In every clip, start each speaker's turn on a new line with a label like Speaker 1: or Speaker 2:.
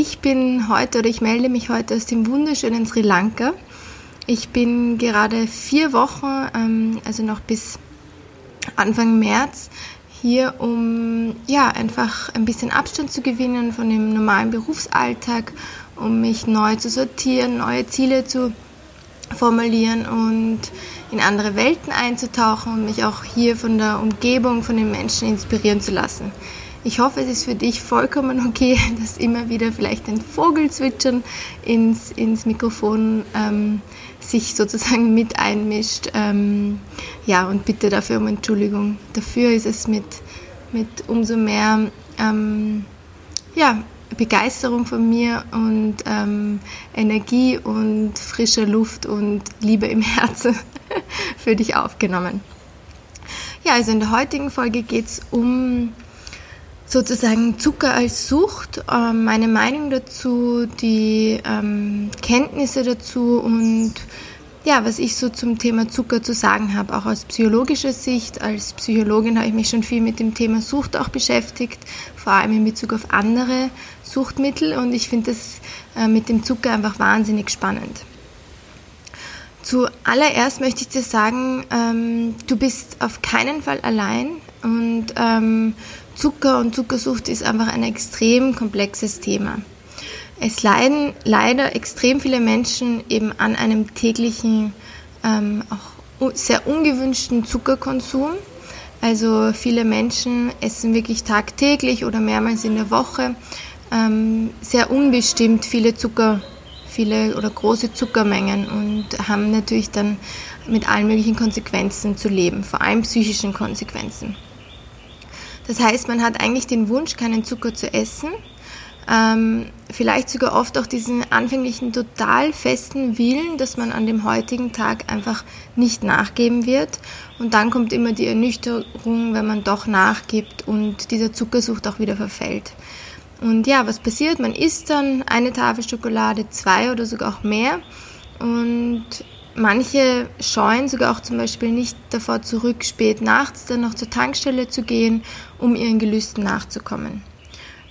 Speaker 1: Ich bin heute oder ich melde mich heute aus dem wunderschönen Sri Lanka. Ich bin gerade vier Wochen, ähm, also noch bis Anfang März, hier, um ja einfach ein bisschen Abstand zu gewinnen von dem normalen Berufsalltag, um mich neu zu sortieren, neue Ziele zu formulieren und in andere Welten einzutauchen und mich auch hier von der Umgebung, von den Menschen inspirieren zu lassen. Ich hoffe, es ist für dich vollkommen okay, dass immer wieder vielleicht ein Vogelzwitschern ins, ins Mikrofon ähm, sich sozusagen mit einmischt. Ähm, ja, und bitte dafür um Entschuldigung. Dafür ist es mit, mit umso mehr ähm, ja, Begeisterung von mir und ähm, Energie und frischer Luft und Liebe im Herzen für dich aufgenommen. Ja, also in der heutigen Folge geht es um sozusagen Zucker als Sucht, ähm, meine Meinung dazu, die ähm, Kenntnisse dazu und ja, was ich so zum Thema Zucker zu sagen habe, auch aus psychologischer Sicht. Als Psychologin habe ich mich schon viel mit dem Thema Sucht auch beschäftigt, vor allem in Bezug auf andere Suchtmittel und ich finde das äh, mit dem Zucker einfach wahnsinnig spannend. Zuallererst möchte ich dir sagen, ähm, du bist auf keinen Fall allein und Zucker und Zuckersucht ist einfach ein extrem komplexes Thema. Es leiden leider extrem viele Menschen eben an einem täglichen, ähm, auch sehr ungewünschten Zuckerkonsum. Also viele Menschen essen wirklich tagtäglich oder mehrmals in der Woche ähm, sehr unbestimmt viele Zucker, viele oder große Zuckermengen und haben natürlich dann mit allen möglichen Konsequenzen zu leben, vor allem psychischen Konsequenzen. Das heißt, man hat eigentlich den Wunsch, keinen Zucker zu essen. Ähm, vielleicht sogar oft auch diesen anfänglichen total festen Willen, dass man an dem heutigen Tag einfach nicht nachgeben wird. Und dann kommt immer die Ernüchterung, wenn man doch nachgibt und dieser Zuckersucht auch wieder verfällt. Und ja, was passiert? Man isst dann eine Tafel Schokolade, zwei oder sogar auch mehr. Und Manche scheuen sogar auch zum Beispiel nicht davor zurück, spät nachts dann noch zur Tankstelle zu gehen, um ihren Gelüsten nachzukommen.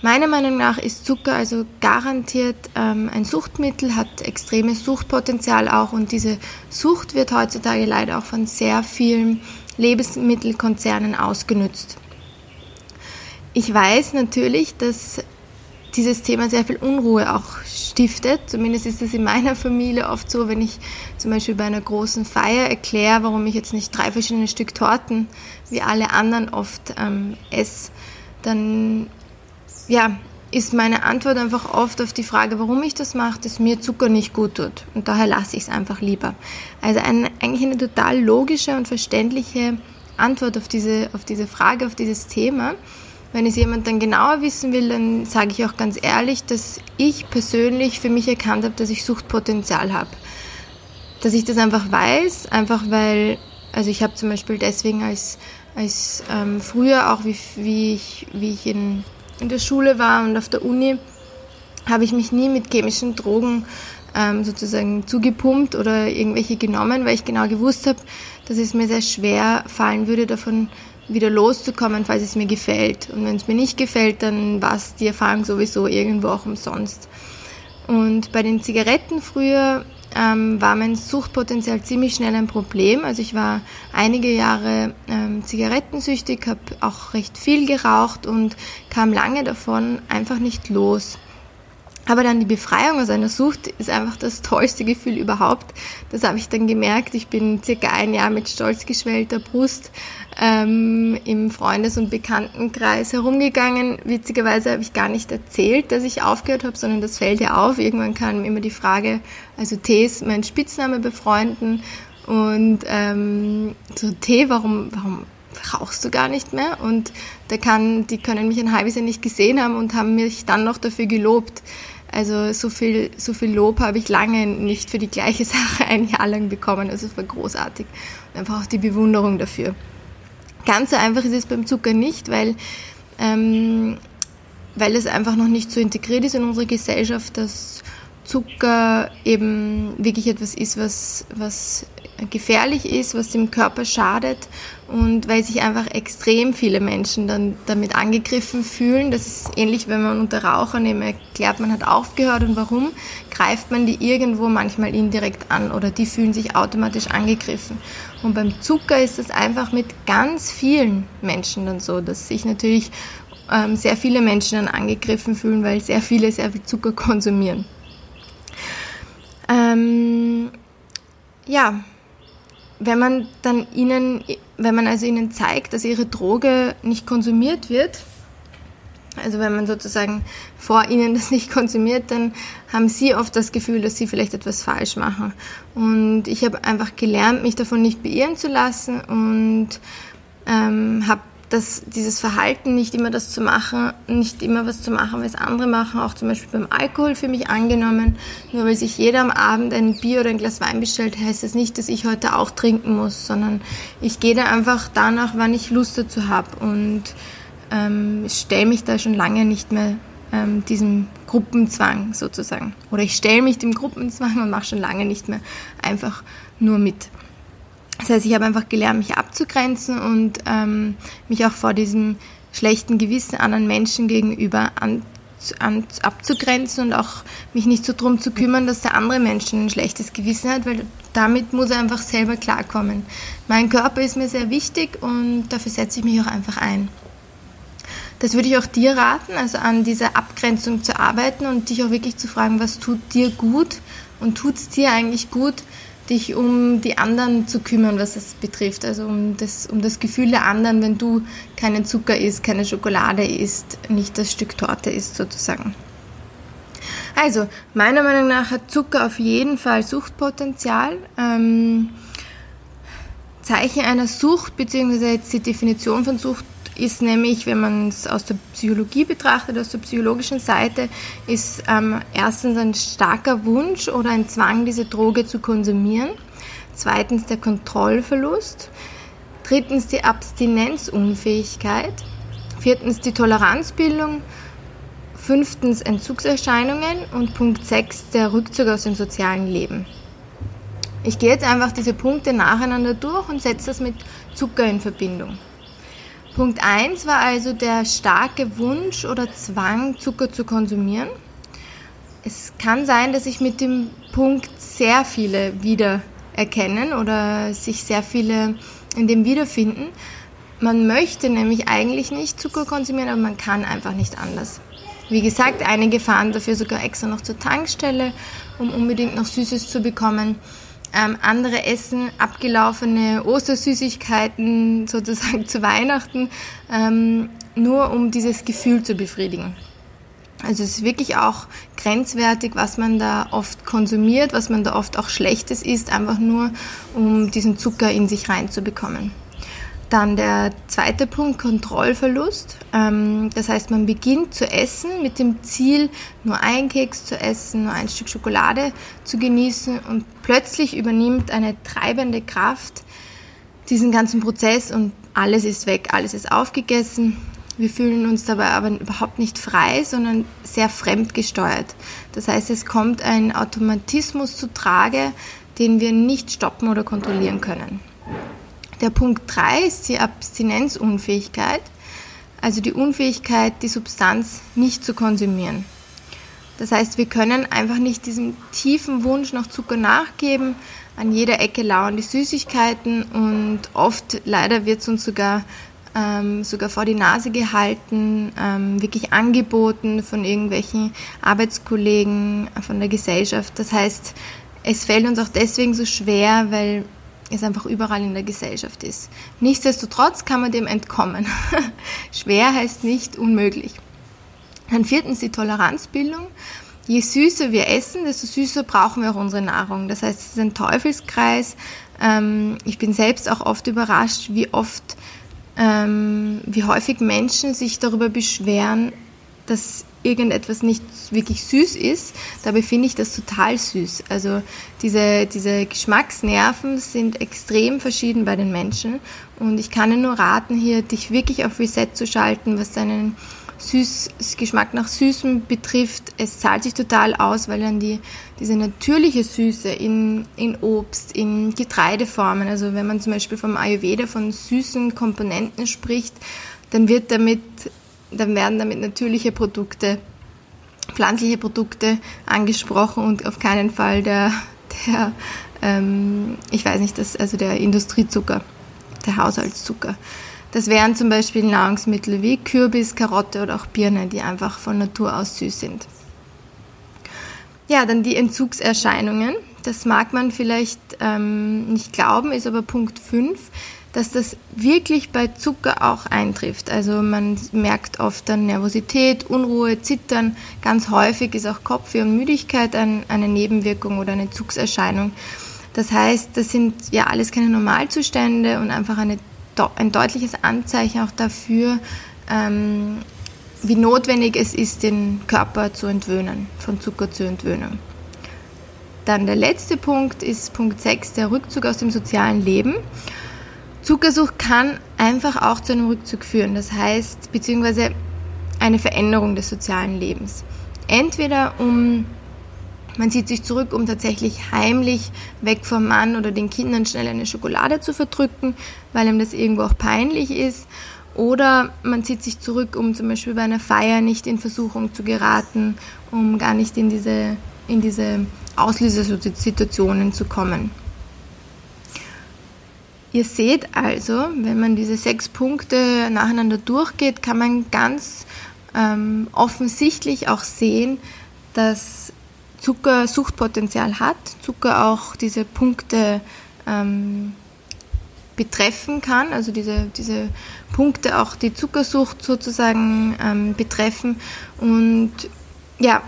Speaker 1: Meiner Meinung nach ist Zucker also garantiert ähm, ein Suchtmittel, hat extremes Suchtpotenzial auch und diese Sucht wird heutzutage leider auch von sehr vielen Lebensmittelkonzernen ausgenutzt. Ich weiß natürlich, dass dieses Thema sehr viel Unruhe auch stiftet. Zumindest ist es in meiner Familie oft so, wenn ich zum Beispiel bei einer großen Feier erkläre, warum ich jetzt nicht drei verschiedene Stück Torten wie alle anderen oft ähm, esse, dann ja, ist meine Antwort einfach oft auf die Frage, warum ich das mache, dass mir Zucker nicht gut tut. Und daher lasse ich es einfach lieber. Also ein, eigentlich eine total logische und verständliche Antwort auf diese, auf diese Frage, auf dieses Thema. Wenn es jemand dann genauer wissen will, dann sage ich auch ganz ehrlich, dass ich persönlich für mich erkannt habe, dass ich Suchtpotenzial habe. Dass ich das einfach weiß, einfach weil, also ich habe zum Beispiel deswegen als, als ähm, früher auch, wie, wie ich, wie ich in, in der Schule war und auf der Uni, habe ich mich nie mit chemischen Drogen ähm, sozusagen zugepumpt oder irgendwelche genommen, weil ich genau gewusst habe, dass es mir sehr schwer fallen würde, davon wieder loszukommen, falls es mir gefällt. Und wenn es mir nicht gefällt, dann war es die Erfahrung sowieso irgendwo auch umsonst. Und bei den Zigaretten früher ähm, war mein Suchtpotenzial ziemlich schnell ein Problem. Also ich war einige Jahre ähm, zigarettensüchtig, habe auch recht viel geraucht und kam lange davon einfach nicht los. Aber dann die Befreiung aus einer Sucht ist einfach das tollste Gefühl überhaupt. Das habe ich dann gemerkt. Ich bin circa ein Jahr mit stolz geschwellter Brust ähm, im Freundes- und Bekanntenkreis herumgegangen. Witzigerweise habe ich gar nicht erzählt, dass ich aufgehört habe, sondern das fällt ja auf. Irgendwann kam immer die Frage, also T ist mein Spitzname bei Freunden und ähm, so T, warum, warum rauchst du gar nicht mehr? Und da kann, die können mich ein halbes Jahr nicht gesehen haben und haben mich dann noch dafür gelobt, Also so viel, so viel Lob habe ich lange nicht für die gleiche Sache ein Jahr lang bekommen. Also es war großartig. Und einfach auch die Bewunderung dafür. Ganz so einfach ist es beim Zucker nicht, weil, ähm, weil es einfach noch nicht so integriert ist in unsere Gesellschaft, dass Zucker eben wirklich etwas ist, was, was gefährlich ist, was dem Körper schadet und weil sich einfach extrem viele Menschen dann damit angegriffen fühlen. Das ist ähnlich, wenn man unter Rauchern eben erklärt, man hat aufgehört und warum, greift man die irgendwo manchmal indirekt an oder die fühlen sich automatisch angegriffen. Und beim Zucker ist das einfach mit ganz vielen Menschen dann so, dass sich natürlich ähm, sehr viele Menschen dann angegriffen fühlen, weil sehr viele sehr viel Zucker konsumieren. Ähm, ja, wenn man dann ihnen, wenn man also ihnen zeigt, dass ihre Droge nicht konsumiert wird, also wenn man sozusagen vor ihnen das nicht konsumiert, dann haben sie oft das Gefühl, dass sie vielleicht etwas falsch machen. Und ich habe einfach gelernt, mich davon nicht beirren zu lassen und ähm, habe dass dieses Verhalten nicht immer das zu machen, nicht immer was zu machen, was andere machen, auch zum Beispiel beim Alkohol für mich angenommen. Nur weil sich jeder am Abend ein Bier oder ein Glas Wein bestellt, heißt das nicht, dass ich heute auch trinken muss, sondern ich gehe da einfach danach, wann ich Lust dazu habe und ähm, stelle mich da schon lange nicht mehr ähm, diesem Gruppenzwang sozusagen. Oder ich stelle mich dem Gruppenzwang und mache schon lange nicht mehr einfach nur mit. Das heißt, ich habe einfach gelernt, mich abzugrenzen und ähm, mich auch vor diesem schlechten Gewissen anderen Menschen gegenüber an, an, abzugrenzen und auch mich nicht so drum zu kümmern, dass der andere Mensch ein schlechtes Gewissen hat, weil damit muss er einfach selber klarkommen. Mein Körper ist mir sehr wichtig und dafür setze ich mich auch einfach ein. Das würde ich auch dir raten, also an dieser Abgrenzung zu arbeiten und dich auch wirklich zu fragen, was tut dir gut und tut es dir eigentlich gut, dich um die anderen zu kümmern, was es betrifft. Also um das, um das Gefühl der anderen, wenn du keinen Zucker isst, keine Schokolade isst, nicht das Stück Torte isst sozusagen. Also, meiner Meinung nach hat Zucker auf jeden Fall Suchtpotenzial. Ähm, Zeichen einer Sucht, beziehungsweise jetzt die Definition von Sucht ist nämlich, wenn man es aus der Psychologie betrachtet, aus der psychologischen Seite, ist ähm, erstens ein starker Wunsch oder ein Zwang, diese Droge zu konsumieren. Zweitens der Kontrollverlust. Drittens die Abstinenzunfähigkeit. Viertens die Toleranzbildung. Fünftens Entzugserscheinungen und Punkt 6 der Rückzug aus dem sozialen Leben. Ich gehe jetzt einfach diese Punkte nacheinander durch und setze das mit Zucker in Verbindung. Punkt 1 war also der starke Wunsch oder Zwang, Zucker zu konsumieren. Es kann sein, dass sich mit dem Punkt sehr viele wiedererkennen oder sich sehr viele in dem wiederfinden. Man möchte nämlich eigentlich nicht Zucker konsumieren, aber man kann einfach nicht anders. Wie gesagt, einige fahren dafür sogar extra noch zur Tankstelle, um unbedingt noch Süßes zu bekommen. Ähm, andere essen abgelaufene Ostersüßigkeiten sozusagen zu Weihnachten, ähm, nur um dieses Gefühl zu befriedigen. Also es ist wirklich auch grenzwertig, was man da oft konsumiert, was man da oft auch Schlechtes isst, einfach nur um diesen Zucker in sich reinzubekommen. Dann der zweite Punkt, Kontrollverlust. Ähm, das heißt, man beginnt zu essen mit dem Ziel, nur einen Keks zu essen, nur ein Stück Schokolade zu genießen und plötzlich übernimmt eine treibende Kraft diesen ganzen Prozess und alles ist weg, alles ist aufgegessen. Wir fühlen uns dabei aber überhaupt nicht frei, sondern sehr fremdgesteuert. Das heißt, es kommt ein Automatismus zu Trage, den wir nicht stoppen oder kontrollieren können. Der Punkt 3 ist die Abstinenzunfähigkeit, also die Unfähigkeit, die Substanz nicht zu konsumieren. Das heißt, wir können einfach nicht diesem tiefen Wunsch nach Zucker nachgeben. An jeder Ecke lauern die Süßigkeiten und oft leider wird es uns sogar, ähm, sogar vor die Nase gehalten, ähm, wirklich angeboten von irgendwelchen Arbeitskollegen, von der Gesellschaft. Das heißt, es fällt uns auch deswegen so schwer, weil es einfach überall in der Gesellschaft ist. Nichtsdestotrotz kann man dem entkommen. Schwer heißt nicht unmöglich. Dann viertens die Toleranzbildung. Je süßer wir essen, desto süßer brauchen wir auch unsere Nahrung. Das heißt, es ist ein Teufelskreis. Ähm, ich bin selbst auch oft überrascht, wie oft, ähm, wie häufig Menschen sich darüber beschweren, dass irgendetwas nicht wirklich süß ist, dabei finde ich das total süß. Also diese, diese Geschmacksnerven sind extrem verschieden bei den Menschen und ich kann dir nur raten, hier dich wirklich auf Reset zu schalten, was deinen Süß, Geschmack nach Süßem betrifft. Es zahlt sich total aus, weil dann die, diese natürliche Süße in, in Obst, in Getreideformen, also wenn man zum Beispiel vom Ayurveda von süßen Komponenten spricht, dann wird damit dann werden damit natürliche Produkte, pflanzliche Produkte angesprochen und auf keinen Fall der, der ähm, ich weiß nicht, das, also der Industriezucker, der Haushaltszucker. Das wären zum Beispiel Nahrungsmittel wie Kürbis, Karotte oder auch Birne, die einfach von Natur aus süß sind. Ja, dann die Entzugserscheinungen. Das mag man vielleicht ähm, nicht glauben, ist aber Punkt 5 dass das wirklich bei Zucker auch eintrifft. Also man merkt oft dann Nervosität, Unruhe, Zittern. Ganz häufig ist auch Kopfweh und Müdigkeit eine Nebenwirkung oder eine Zugserscheinung. Das heißt, das sind ja alles keine Normalzustände und einfach eine, ein deutliches Anzeichen auch dafür, ähm, wie notwendig es ist, den Körper zu entwöhnen, von Zucker zu entwöhnen. Dann der letzte Punkt ist Punkt 6, der Rückzug aus dem sozialen Leben. Zuckersucht kann einfach auch zu einem Rückzug führen, das heißt, beziehungsweise eine Veränderung des sozialen Lebens. Entweder um, man zieht sich zurück, um tatsächlich heimlich weg vom Mann oder den Kindern schnell eine Schokolade zu verdrücken, weil ihm das irgendwo auch peinlich ist. Oder man zieht sich zurück, um zum Beispiel bei einer Feier nicht in Versuchung zu geraten, um gar nicht in diese, in diese Auslösersituationen zu kommen. Ihr seht also, wenn man diese sechs Punkte nacheinander durchgeht, kann man ganz ähm, offensichtlich auch sehen, dass Zucker Suchtpotenzial hat, Zucker auch diese Punkte ähm, betreffen kann, also diese, diese Punkte auch die Zuckersucht sozusagen ähm, betreffen. Und ja,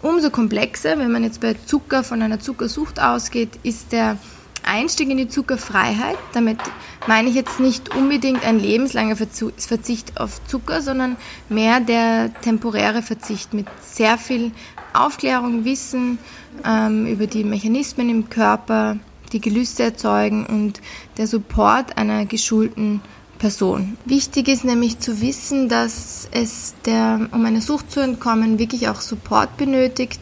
Speaker 1: umso komplexer, wenn man jetzt bei Zucker von einer Zuckersucht ausgeht, ist der Einstieg in die Zuckerfreiheit. Damit meine ich jetzt nicht unbedingt ein lebenslanger Verzicht auf Zucker, sondern mehr der temporäre Verzicht mit sehr viel Aufklärung, Wissen ähm, über die Mechanismen im Körper, die Gelüste erzeugen und der Support einer geschulten Person. Wichtig ist nämlich zu wissen, dass es der, um einer Sucht zu entkommen, wirklich auch Support benötigt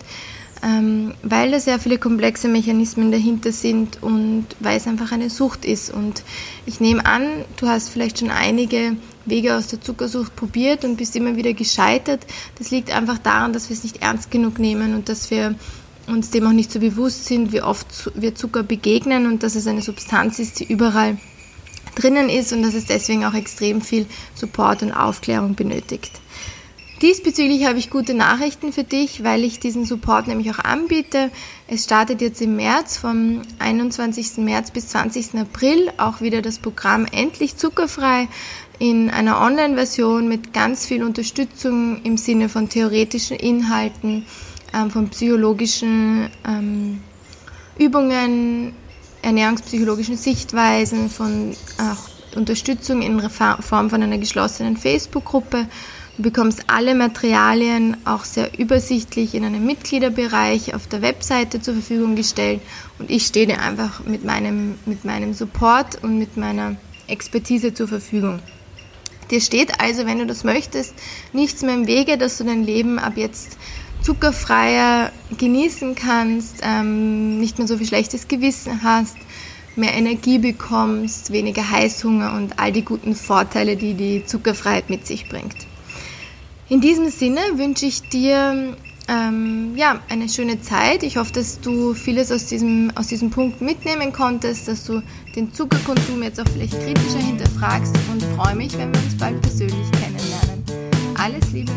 Speaker 1: ähm, weil da sehr viele komplexe Mechanismen dahinter sind und weil es einfach eine Sucht ist. Und ich nehme an, du hast vielleicht schon einige Wege aus der Zuckersucht probiert und bist immer wieder gescheitert. Das liegt einfach daran, dass wir es nicht ernst genug nehmen und dass wir uns dem auch nicht so bewusst sind, wie oft wir Zucker begegnen und dass es eine Substanz ist, die überall drinnen ist und dass es deswegen auch extrem viel Support und Aufklärung benötigt. Diesbezüglich habe ich gute Nachrichten für dich, weil ich diesen Support nämlich auch anbiete. Es startet jetzt im März, vom 21. März bis 20. April, auch wieder das Programm Endlich Zuckerfrei in einer Online-Version mit ganz viel Unterstützung im Sinne von theoretischen Inhalten, ähm, von psychologischen ähm, Übungen, ernährungspsychologischen Sichtweisen, von auch Unterstützung in Form von einer geschlossenen Facebook-Gruppe Du bekommst alle Materialien auch sehr übersichtlich in einem Mitgliederbereich auf der Webseite zur Verfügung gestellt und ich stehe dir einfach mit meinem, mit meinem Support und mit meiner Expertise zur Verfügung. Dir steht also, wenn du das möchtest, nichts mehr im Wege, dass du dein Leben ab jetzt zuckerfreier genießen kannst, ähm, nicht mehr so viel schlechtes Gewissen hast, mehr Energie bekommst, weniger Heißhunger und all die guten Vorteile, die die Zuckerfreiheit mit sich bringt. In diesem Sinne wünsche ich dir ähm, ja, eine schöne Zeit. Ich hoffe, dass du vieles aus diesem, aus diesem Punkt mitnehmen konntest, dass du den Zuckerkonsum jetzt auch vielleicht kritischer hinterfragst und freue mich, wenn wir uns bald persönlich kennenlernen. Alles Liebe!